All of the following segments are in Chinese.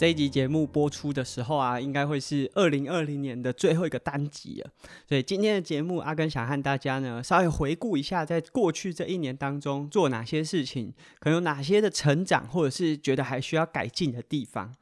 这一集节目播出的时候啊，应该会是二零二零年的最后一个单集了。所以今天的节目，阿根想和大家呢稍微回顾一下，在过去这一年当中做哪些事情，可能有哪些的成长，或者是觉得还需要改进的地方。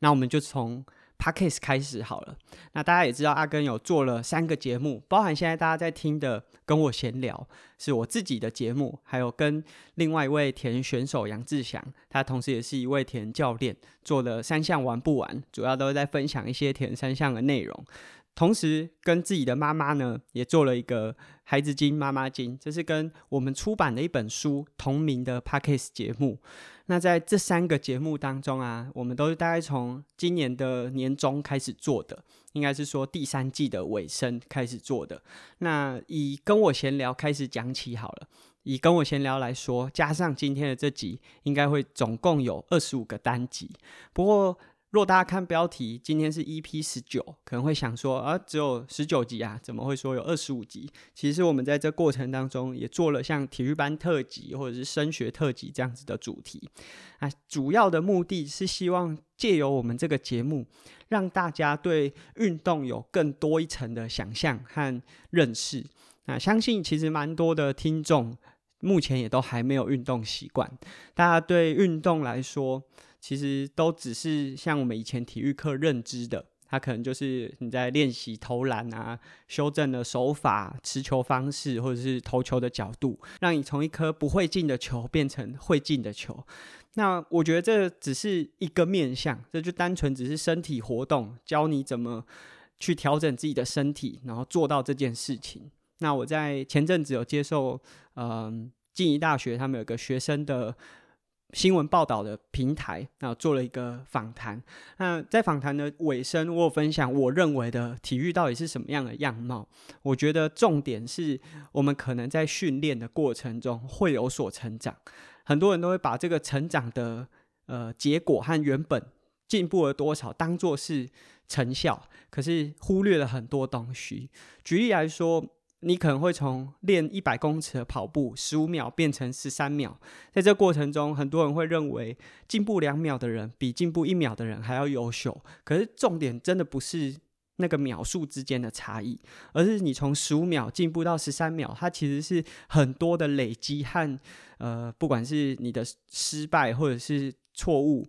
那我们就从 Podcast 开始好了。那大家也知道，阿根有做了三个节目，包含现在大家在听的《跟我闲聊》，是我自己的节目，还有跟另外一位田选手杨志祥，他同时也是一位田教练，做的三项玩不完，主要都在分享一些田三项的内容。同时跟自己的妈妈呢，也做了一个孩子经妈妈经，这是跟我们出版的一本书同名的 Podcast 节目。那在这三个节目当中啊，我们都是大概从今年的年中开始做的，应该是说第三季的尾声开始做的。那以跟我闲聊开始讲起好了，以跟我闲聊来说，加上今天的这集，应该会总共有二十五个单集。不过，若大家看标题，今天是 EP 十九，可能会想说啊，只有十九集啊，怎么会说有二十五集？其实我们在这过程当中也做了像体育班特辑或者是升学特辑这样子的主题啊，主要的目的是希望借由我们这个节目，让大家对运动有更多一层的想象和认识。啊，相信其实蛮多的听众目前也都还没有运动习惯，大家对运动来说。其实都只是像我们以前体育课认知的，它可能就是你在练习投篮啊，修正了手法、持球方式，或者是投球的角度，让你从一颗不会进的球变成会进的球。那我觉得这只是一个面向，这就单纯只是身体活动，教你怎么去调整自己的身体，然后做到这件事情。那我在前阵子有接受，嗯，静宜大学他们有个学生的。新闻报道的平台，然后做了一个访谈。那在访谈的尾声，我有分享我认为的体育到底是什么样的样貌。我觉得重点是我们可能在训练的过程中会有所成长。很多人都会把这个成长的呃结果和原本进步了多少当做是成效，可是忽略了很多东西。举例来说。你可能会从练一百公尺的跑步十五秒变成十三秒，在这过程中，很多人会认为进步两秒的人比进步一秒的人还要优秀。可是重点真的不是那个秒数之间的差异，而是你从十五秒进步到十三秒，它其实是很多的累积和呃，不管是你的失败或者是错误，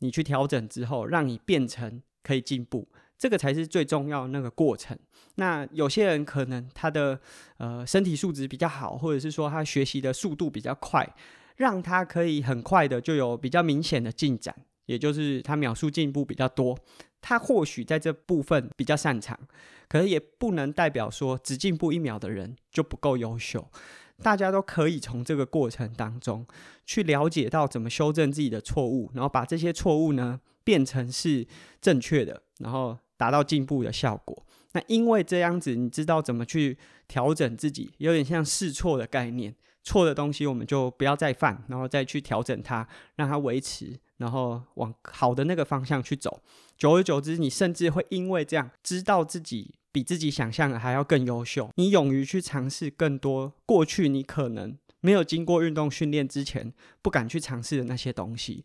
你去调整之后，让你变成可以进步。这个才是最重要那个过程。那有些人可能他的呃身体素质比较好，或者是说他学习的速度比较快，让他可以很快的就有比较明显的进展，也就是他秒数进步比较多。他或许在这部分比较擅长，可是也不能代表说只进步一秒的人就不够优秀。大家都可以从这个过程当中去了解到怎么修正自己的错误，然后把这些错误呢变成是正确的，然后。达到进步的效果。那因为这样子，你知道怎么去调整自己，有点像试错的概念。错的东西我们就不要再犯，然后再去调整它，让它维持，然后往好的那个方向去走。久而久之，你甚至会因为这样，知道自己比自己想象的还要更优秀。你勇于去尝试更多过去你可能没有经过运动训练之前不敢去尝试的那些东西。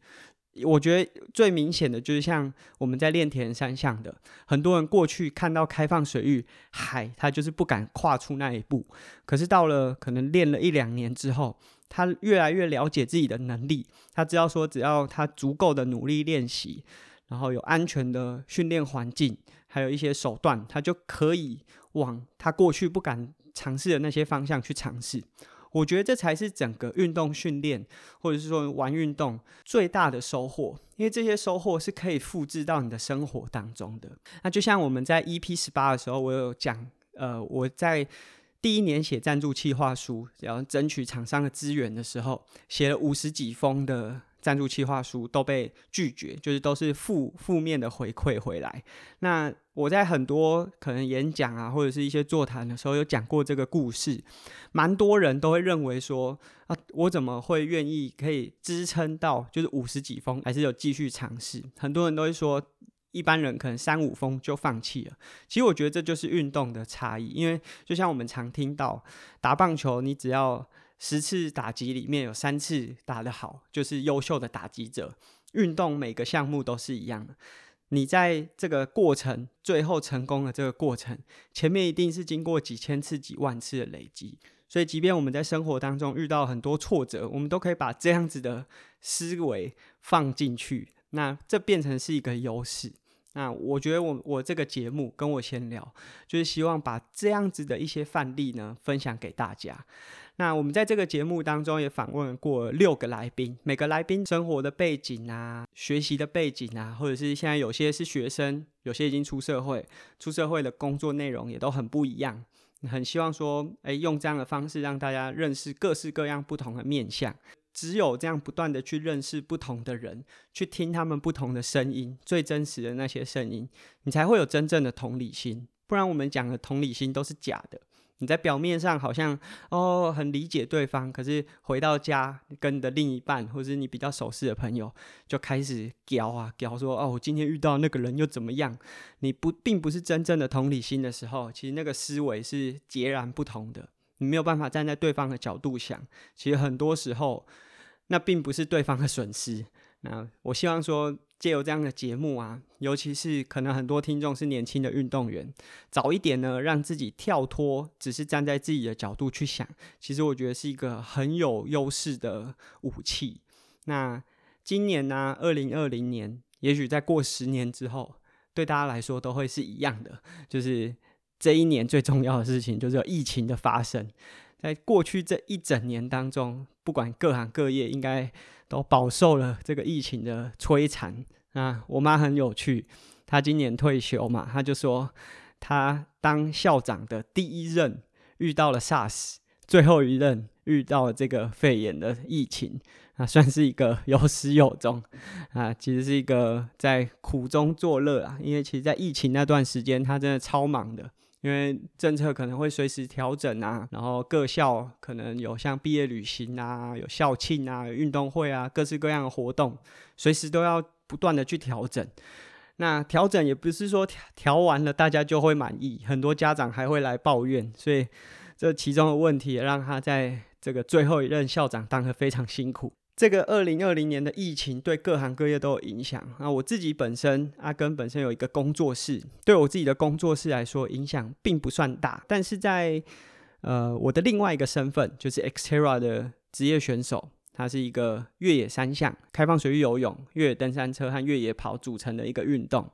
我觉得最明显的就是像我们在练铁人三项的，很多人过去看到开放水域海，他就是不敢跨出那一步。可是到了可能练了一两年之后，他越来越了解自己的能力，他知道说只要他足够的努力练习，然后有安全的训练环境，还有一些手段，他就可以往他过去不敢尝试的那些方向去尝试。我觉得这才是整个运动训练，或者是说玩运动最大的收获，因为这些收获是可以复制到你的生活当中的。那就像我们在 EP 十八的时候，我有讲，呃，我在第一年写赞助企划书，然后争取厂商的资源的时候，写了五十几封的赞助企划书都被拒绝，就是都是负负面的回馈回来。那我在很多可能演讲啊，或者是一些座谈的时候，有讲过这个故事，蛮多人都会认为说啊，我怎么会愿意可以支撑到就是五十几封，还是有继续尝试？很多人都会说，一般人可能三五封就放弃了。其实我觉得这就是运动的差异，因为就像我们常听到打棒球，你只要十次打击里面有三次打得好，就是优秀的打击者。运动每个项目都是一样的，你在这个过程最后成功的这个过程，前面一定是经过几千次、几万次的累积。所以，即便我们在生活当中遇到很多挫折，我们都可以把这样子的思维放进去，那这变成是一个优势。那我觉得我我这个节目跟我闲聊，就是希望把这样子的一些范例呢分享给大家。那我们在这个节目当中也访问过六个来宾，每个来宾生活的背景啊、学习的背景啊，或者是现在有些是学生，有些已经出社会，出社会的工作内容也都很不一样。很希望说，哎，用这样的方式让大家认识各式各样不同的面相。只有这样不断的去认识不同的人，去听他们不同的声音，最真实的那些声音，你才会有真正的同理心。不然我们讲的同理心都是假的。你在表面上好像哦很理解对方，可是回到家跟你的另一半或是你比较熟识的朋友，就开始屌啊屌说哦，我今天遇到那个人又怎么样？你不并不是真正的同理心的时候，其实那个思维是截然不同的。你没有办法站在对方的角度想，其实很多时候。那并不是对方的损失。那我希望说，借由这样的节目啊，尤其是可能很多听众是年轻的运动员，早一点呢，让自己跳脱，只是站在自己的角度去想，其实我觉得是一个很有优势的武器。那今年呢、啊，二零二零年，也许再过十年之后，对大家来说都会是一样的，就是这一年最重要的事情，就是疫情的发生。在过去这一整年当中，不管各行各业，应该都饱受了这个疫情的摧残啊！我妈很有趣，她今年退休嘛，她就说她当校长的第一任遇到了 SARS，最后一任遇到了这个肺炎的疫情，啊，算是一个有始有终啊，其实是一个在苦中作乐啊，因为其实，在疫情那段时间，她真的超忙的。因为政策可能会随时调整啊，然后各校可能有像毕业旅行啊、有校庆啊、有运动会啊，各式各样的活动，随时都要不断的去调整。那调整也不是说调调完了大家就会满意，很多家长还会来抱怨，所以这其中的问题也让他在这个最后一任校长当得非常辛苦。这个二零二零年的疫情对各行各业都有影响。那我自己本身，阿根本身有一个工作室，对我自己的工作室来说，影响并不算大。但是在呃我的另外一个身份，就是 Xterra 的职业选手，他是一个越野三项、开放水域游泳、越野登山车和越野跑组成的一个运动。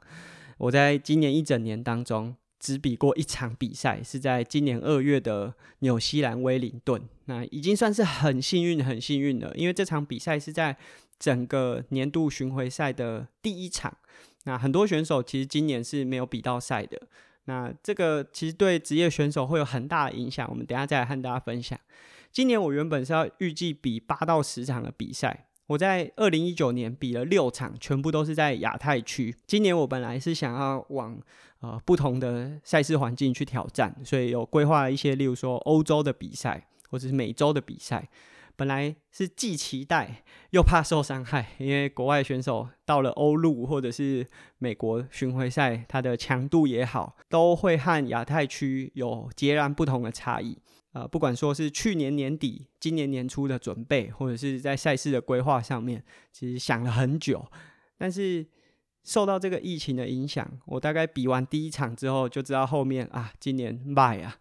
我在今年一整年当中，只比过一场比赛，是在今年二月的纽西兰威灵顿。那已经算是很幸运、很幸运了，因为这场比赛是在整个年度巡回赛的第一场。那很多选手其实今年是没有比到赛的。那这个其实对职业选手会有很大的影响。我们等下再来和大家分享。今年我原本是要预计比八到十场的比赛。我在二零一九年比了六场，全部都是在亚太区。今年我本来是想要往呃不同的赛事环境去挑战，所以有规划了一些，例如说欧洲的比赛或者是美洲的比赛。本来是既期待又怕受伤害，因为国外选手到了欧陆或者是美国巡回赛，它的强度也好，都会和亚太区有截然不同的差异。呃，不管说是去年年底、今年年初的准备，或者是在赛事的规划上面，其实想了很久。但是受到这个疫情的影响，我大概比完第一场之后，就知道后面啊，今年败啊。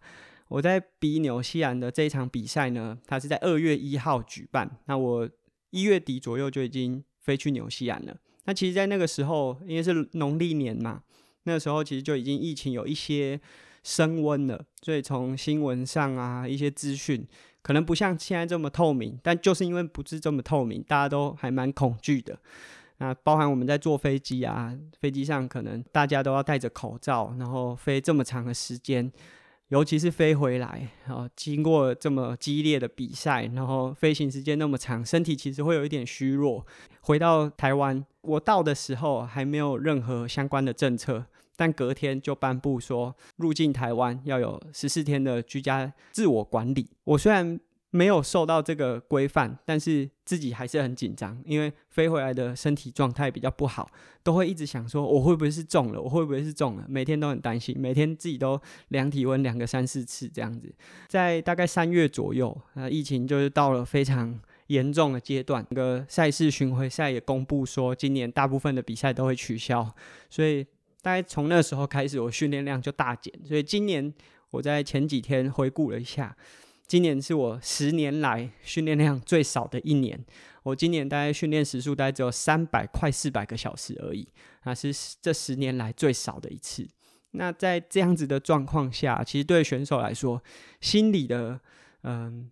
我在比纽西兰的这一场比赛呢，它是在二月一号举办。那我一月底左右就已经飞去纽西兰了。那其实，在那个时候，因为是农历年嘛，那个时候其实就已经疫情有一些。升温了，所以从新闻上啊，一些资讯可能不像现在这么透明，但就是因为不是这么透明，大家都还蛮恐惧的。那包含我们在坐飞机啊，飞机上可能大家都要戴着口罩，然后飞这么长的时间，尤其是飞回来，然后经过这么激烈的比赛，然后飞行时间那么长，身体其实会有一点虚弱。回到台湾，我到的时候还没有任何相关的政策，但隔天就颁布说入境台湾要有十四天的居家自我管理。我虽然没有受到这个规范，但是自己还是很紧张，因为飞回来的身体状态比较不好，都会一直想说我会不会是中了，我会不会是中了，每天都很担心，每天自己都量体温量个三四次这样子。在大概三月左右，呃，疫情就是到了非常严重的阶段，那个赛事巡回赛也公布说，今年大部分的比赛都会取消，所以大概从那时候开始，我训练量就大减，所以今年我在前几天回顾了一下。今年是我十年来训练量最少的一年。我今年大概训练时数大概只有三百快四百个小时而已，那是这十年来最少的一次。那在这样子的状况下，其实对选手来说，心理的嗯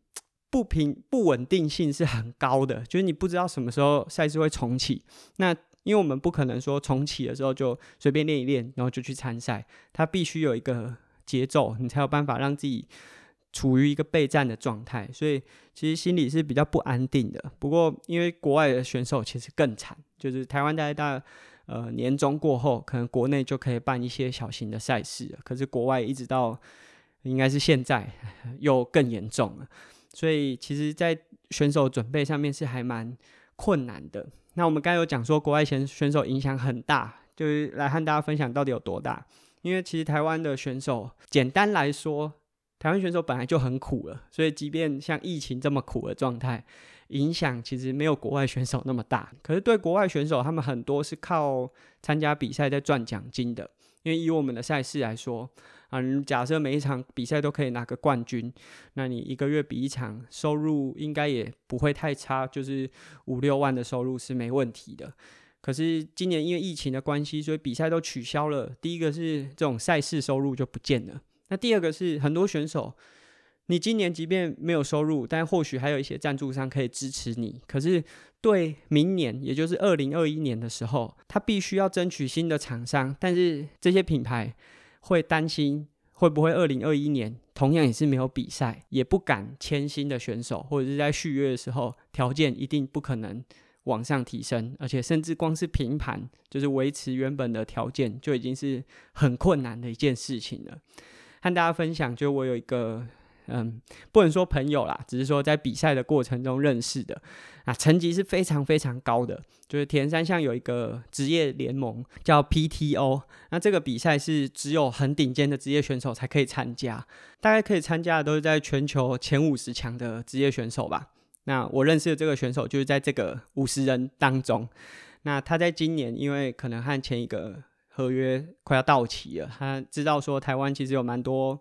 不平不稳定性是很高的，就是你不知道什么时候赛事会重启。那因为我们不可能说重启的时候就随便练一练，然后就去参赛，它必须有一个节奏，你才有办法让自己。处于一个备战的状态，所以其实心里是比较不安定的。不过，因为国外的选手其实更惨，就是台湾大概到呃年终过后，可能国内就可以办一些小型的赛事了，可是国外一直到应该是现在又更严重了。所以，其实，在选手准备上面是还蛮困难的。那我们刚有讲说，国外选选手影响很大，就是来和大家分享到底有多大。因为其实台湾的选手，简单来说。台湾选手本来就很苦了，所以即便像疫情这么苦的状态，影响其实没有国外选手那么大。可是对国外选手，他们很多是靠参加比赛在赚奖金的。因为以我们的赛事来说，啊，假设每一场比赛都可以拿个冠军，那你一个月比一场，收入应该也不会太差，就是五六万的收入是没问题的。可是今年因为疫情的关系，所以比赛都取消了。第一个是这种赛事收入就不见了。那第二个是很多选手，你今年即便没有收入，但或许还有一些赞助商可以支持你。可是对明年，也就是二零二一年的时候，他必须要争取新的厂商，但是这些品牌会担心会不会二零二一年同样也是没有比赛，也不敢签新的选手，或者是在续约的时候条件一定不可能往上提升，而且甚至光是平盘，就是维持原本的条件就已经是很困难的一件事情了。和大家分享，就我有一个，嗯，不能说朋友啦，只是说在比赛的过程中认识的，啊，成绩是非常非常高的。就是铁人三项有一个职业联盟叫 PTO，那这个比赛是只有很顶尖的职业选手才可以参加，大概可以参加的都是在全球前五十强的职业选手吧。那我认识的这个选手就是在这个五十人当中，那他在今年因为可能和前一个。合约快要到期了，他知道说台湾其实有蛮多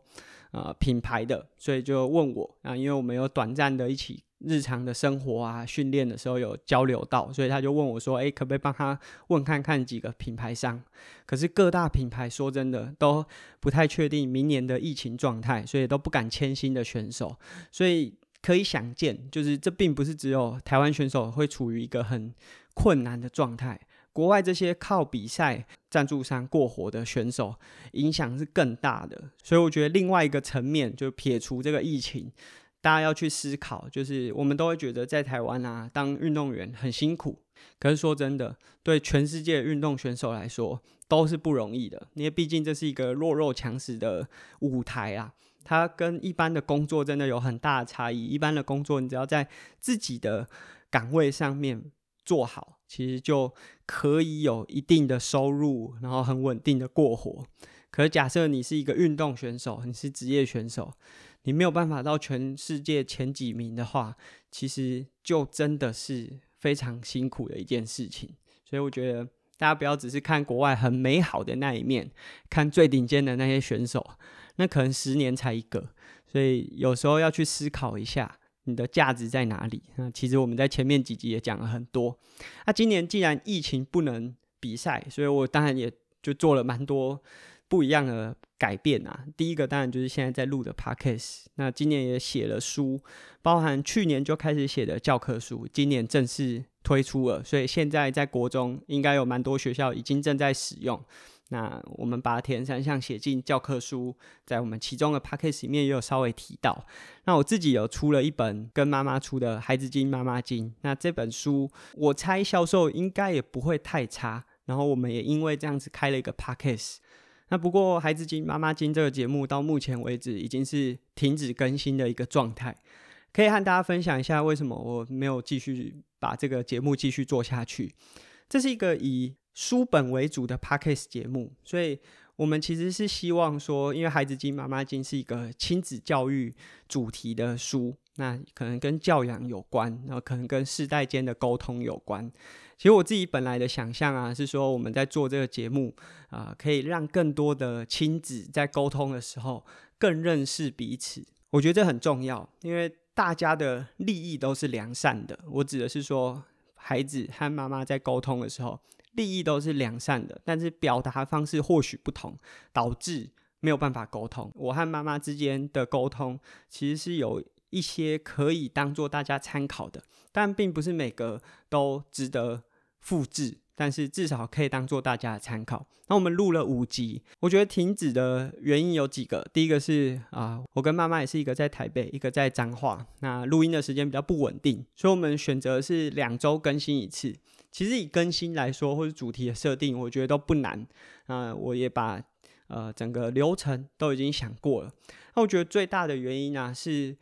呃品牌的，所以就问我啊，因为我们有短暂的一起日常的生活啊训练的时候有交流到，所以他就问我说，哎，可不可以帮他问看看几个品牌商？可是各大品牌说真的都不太确定明年的疫情状态，所以都不敢签新的选手，所以可以想见，就是这并不是只有台湾选手会处于一个很困难的状态。国外这些靠比赛赞助商过活的选手，影响是更大的。所以我觉得另外一个层面，就撇除这个疫情，大家要去思考，就是我们都会觉得在台湾啊，当运动员很辛苦。可是说真的，对全世界运动选手来说，都是不容易的。因为毕竟这是一个弱肉强食的舞台啊，它跟一般的工作真的有很大的差异。一般的工作，你只要在自己的岗位上面做好。其实就可以有一定的收入，然后很稳定的过活。可是假设你是一个运动选手，你是职业选手，你没有办法到全世界前几名的话，其实就真的是非常辛苦的一件事情。所以我觉得大家不要只是看国外很美好的那一面，看最顶尖的那些选手，那可能十年才一个。所以有时候要去思考一下。你的价值在哪里？那其实我们在前面几集也讲了很多。那今年既然疫情不能比赛，所以我当然也就做了蛮多不一样的改变啊。第一个当然就是现在在录的 Podcast。那今年也写了书，包含去年就开始写的教科书，今年正式推出了。所以现在在国中应该有蛮多学校已经正在使用。那我们把铁人三项写进教科书，在我们其中的 podcast 里面也有稍微提到。那我自己有出了一本跟妈妈出的《孩子经妈妈经》，那这本书我猜销售应该也不会太差。然后我们也因为这样子开了一个 podcast。那不过《孩子经妈妈经》这个节目到目前为止已经是停止更新的一个状态。可以和大家分享一下为什么我没有继续把这个节目继续做下去。这是一个以书本为主的 podcast 节目，所以我们其实是希望说，因为《孩子经》《妈妈经》是一个亲子教育主题的书，那可能跟教养有关，然后可能跟世代间的沟通有关。其实我自己本来的想象啊，是说我们在做这个节目啊、可以让更多的亲子在沟通的时候更认识彼此。我觉得这很重要，因为大家的利益都是良善的。我指的是说，孩子和妈妈在沟通的时候。利益都是良善的，但是表达方式或许不同，导致没有办法沟通。我和妈妈之间的沟通其实是有一些可以当做大家参考的，但并不是每个都值得复制。但是至少可以当做大家的参考。那我们录了五集，我觉得停止的原因有几个。第一个是啊，我跟妈妈也是一个在台北，一个在彰化，那录音的时间比较不稳定，所以我们选择是两周更新一次。其实以更新来说，或者主题的设定，我觉得都不难。啊，我也把呃整个流程都已经想过了。那我觉得最大的原因呢、啊，是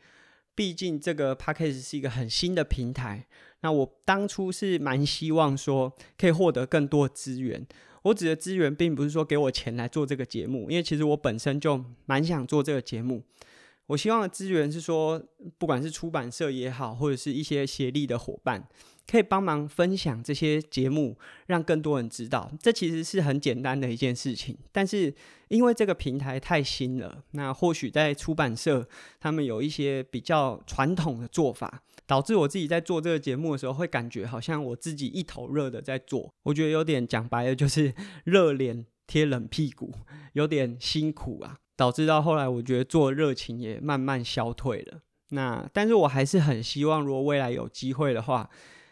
毕竟这个 Podcast 是一个很新的平台。那我当初是蛮希望说可以获得更多资源。我指的资源，并不是说给我钱来做这个节目，因为其实我本身就蛮想做这个节目。我希望的资源是说，不管是出版社也好，或者是一些协力的伙伴。可以帮忙分享这些节目，让更多人知道。这其实是很简单的一件事情，但是因为这个平台太新了，那或许在出版社他们有一些比较传统的做法，导致我自己在做这个节目的时候，会感觉好像我自己一头热的在做。我觉得有点讲白了，就是热脸贴冷屁股，有点辛苦啊。导致到后来，我觉得做热情也慢慢消退了。那但是我还是很希望，如果未来有机会的话。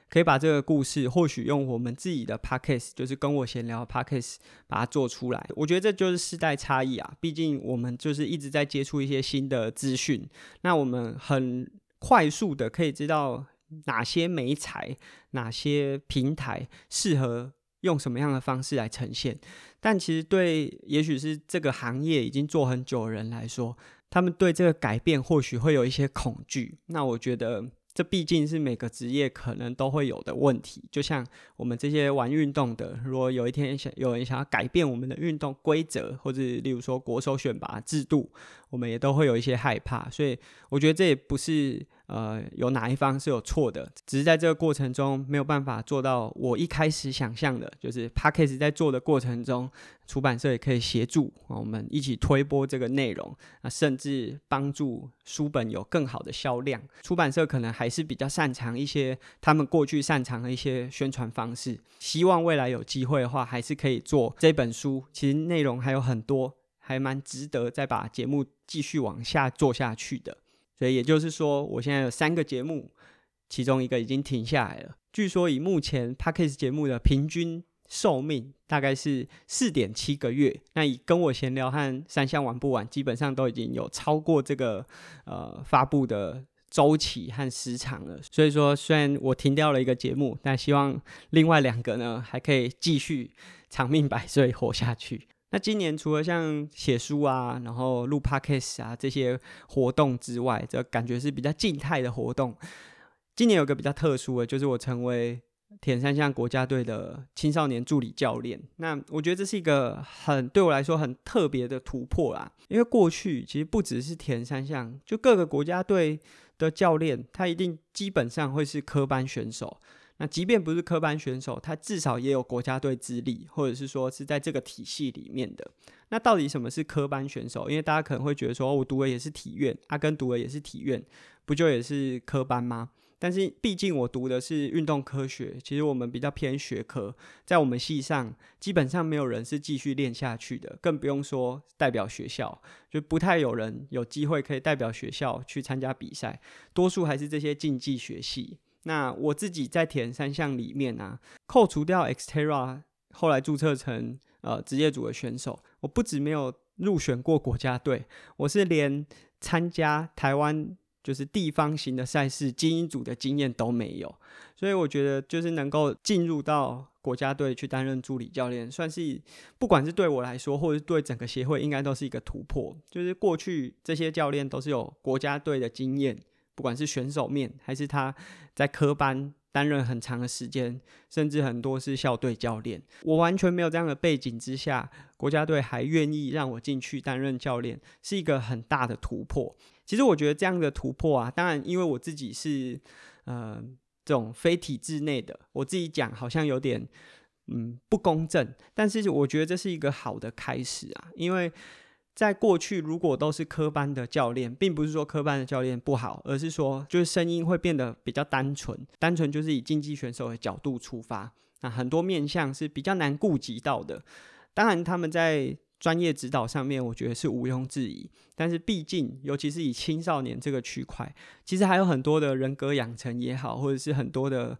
可以把这个故事，或许用我们自己的 podcast，就是跟我闲聊 podcast，把它做出来。我觉得这就是世代差异啊，毕竟我们就是一直在接触一些新的资讯，那我们很快速的可以知道哪些媒材、哪些平台适合用什么样的方式来呈现。但其实对，也许是这个行业已经做很久的人来说，他们对这个改变或许会有一些恐惧。那我觉得。这毕竟是每个职业可能都会有的问题，就像我们这些玩运动的，如果有一天想有人想要改变我们的运动规则，或者例如说国手选拔制度，我们也都会有一些害怕。所以我觉得这也不是。呃，有哪一方是有错的？只是在这个过程中没有办法做到我一开始想象的，就是 Podcast 在做的过程中，出版社也可以协助我们一起推播这个内容啊，甚至帮助书本有更好的销量。出版社可能还是比较擅长一些他们过去擅长的一些宣传方式。希望未来有机会的话，还是可以做这本书。其实内容还有很多，还蛮值得再把节目继续往下做下去的。所以也就是说，我现在有三个节目，其中一个已经停下来了。据说以目前 Podcast 节目的平均寿命大概是四点七个月。那以跟我闲聊和三项玩不玩，基本上都已经有超过这个呃发布的周期和时长了。所以说，虽然我停掉了一个节目，但希望另外两个呢还可以继续长命百岁活下去。那今年除了像写书啊，然后录 Podcast 啊这些活动之外，这感觉是比较静态的活动。今年有个比较特殊的，就是我成为铁人三项国家队的青少年助理教练。那我觉得这是一个很对我来说很特别的突破啦，因为过去其实不只是铁人三项，就各个国家队的教练，他一定基本上会是科班选手。那即便不是科班选手，他至少也有国家队资历，或者是说是在这个体系里面的。那到底什么是科班选手？因为大家可能会觉得说，我读的也是体院，阿根读的也是体院，不就也是科班吗？但是毕竟我读的是运动科学，其实我们比较偏学科，在我们系上基本上没有人是继续练下去的，更不用说代表学校，就不太有人有机会可以代表学校去参加比赛，多数还是这些竞技学系。那我自己在铁人三项里面啊，扣除掉 Xterra 后来注册成呃职业组的选手，我不止没有入选过国家队，我是连参加台湾就是地方型的赛事精英组的经验都没有，所以我觉得就是能够进入到国家队去担任助理教练，算是不管是对我来说，或者是对整个协会，应该都是一个突破。就是过去这些教练都是有国家队的经验，不管是选手面，还是他在科班担任很长的时间，甚至很多是校队教练。我完全没有这样的背景之下，国家队还愿意让我进去担任教练，是一个很大的突破。其实我觉得这样的突破啊，当然因为我自己是呃。这种非体制内的，我自己讲好像有点嗯不公正，但是我觉得这是一个好的开始啊，因为在过去如果都是科班的教练，并不是说科班的教练不好，而是说就是声音会变得比较单纯，单纯就是以竞技选手的角度出发，那很多面向是比较难顾及到的，当然他们在。专业指导上面，我觉得是毋庸置疑。但是毕竟，尤其是以青少年这个区块，其实还有很多的人格养成也好，或者是很多的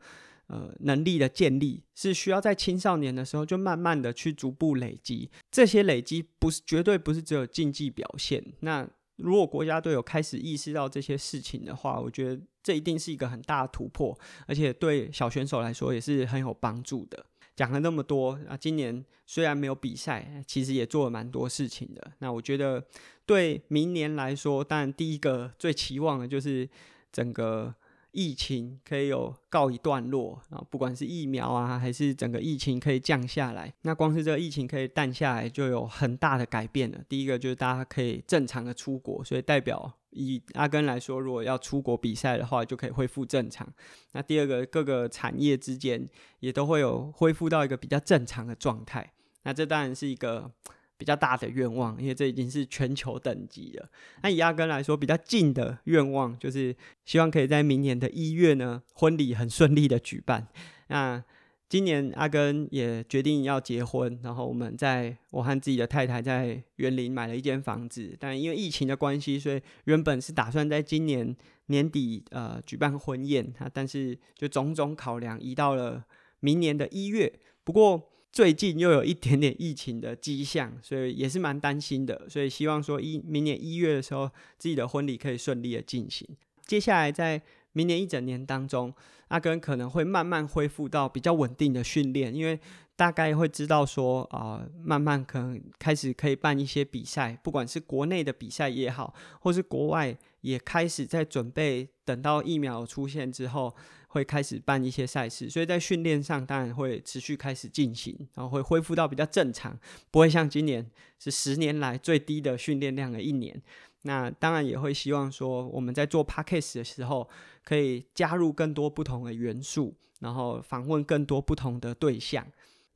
呃能力的建立，是需要在青少年的时候就慢慢的去逐步累积。这些累积不是绝对不是只有竞技表现。那如果国家队有开始意识到这些事情的话，我觉得这一定是一个很大的突破，而且对小选手来说也是很有帮助的。讲了那么多啊，今年虽然没有比赛，其实也做了蛮多事情的。那我觉得对明年来说，当然第一个最期望的就是整个疫情可以有告一段落啊，不管是疫苗啊，还是整个疫情可以降下来。那光是这个疫情可以淡下来，就有很大的改变了。第一个就是大家可以正常的出国，所以代表。以阿根来说，如果要出国比赛的话，就可以恢复正常。那第二个，各个产业之间也都会有恢复到一个比较正常的状态。那这当然是一个比较大的愿望，因为这已经是全球等级了。那以阿根来说，比较近的愿望就是希望可以在明年的一月呢，婚礼很顺利的举办。那今年阿根也决定要结婚，然后我们在我和自己的太太在园林买了一间房子，但因为疫情的关系，所以原本是打算在今年年底呃举办婚宴，但是就种种考量移到了明年的一月。不过最近又有一点点疫情的迹象，所以也是蛮担心的，所以希望说一明年一月的时候自己的婚礼可以顺利的进行。接下来在明年一整年当中，阿根可能会慢慢恢复到比较稳定的训练，因为大概会知道说啊、慢慢可能开始可以办一些比赛，不管是国内的比赛也好，或是国外也开始在准备，等到疫苗出现之后，会开始办一些赛事，所以在训练上当然会持续开始进行，然后会恢复到比较正常，不会像今年是十年来最低的训练量的一年。那当然也会希望说，我们在做 podcast 的时候，可以加入更多不同的元素，然后访问更多不同的对象。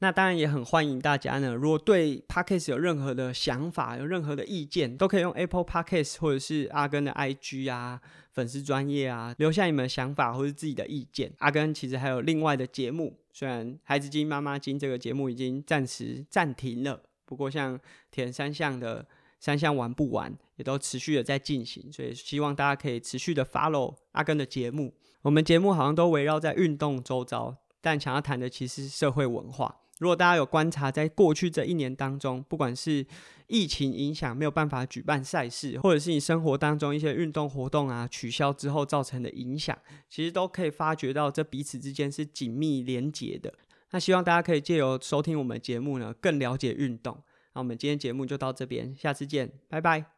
那当然也很欢迎大家呢，如果对 podcast 有任何的想法，有任何的意见，都可以用 Apple Podcast 或者是阿根的 IG 啊、粉丝专业啊，留下你们的想法或者自己的意见。阿根其实还有另外的节目，虽然孩子经妈妈经这个节目已经暂时暂停了，不过像铁人三项的。三项玩不玩，也都持续的在进行，所以希望大家可以持续的 follow 阿根的节目。我们节目好像都围绕在运动周遭，但想要谈的其实是社会文化。如果大家有观察，在过去这一年当中，不管是疫情影响没有办法举办赛事，或者是你生活当中一些运动活动啊取消之后造成的影响，其实都可以发觉到这彼此之间是紧密连结的。那希望大家可以借由收听我们节目呢，更了解运动。那我们今天节目就到这边，下次见，拜拜。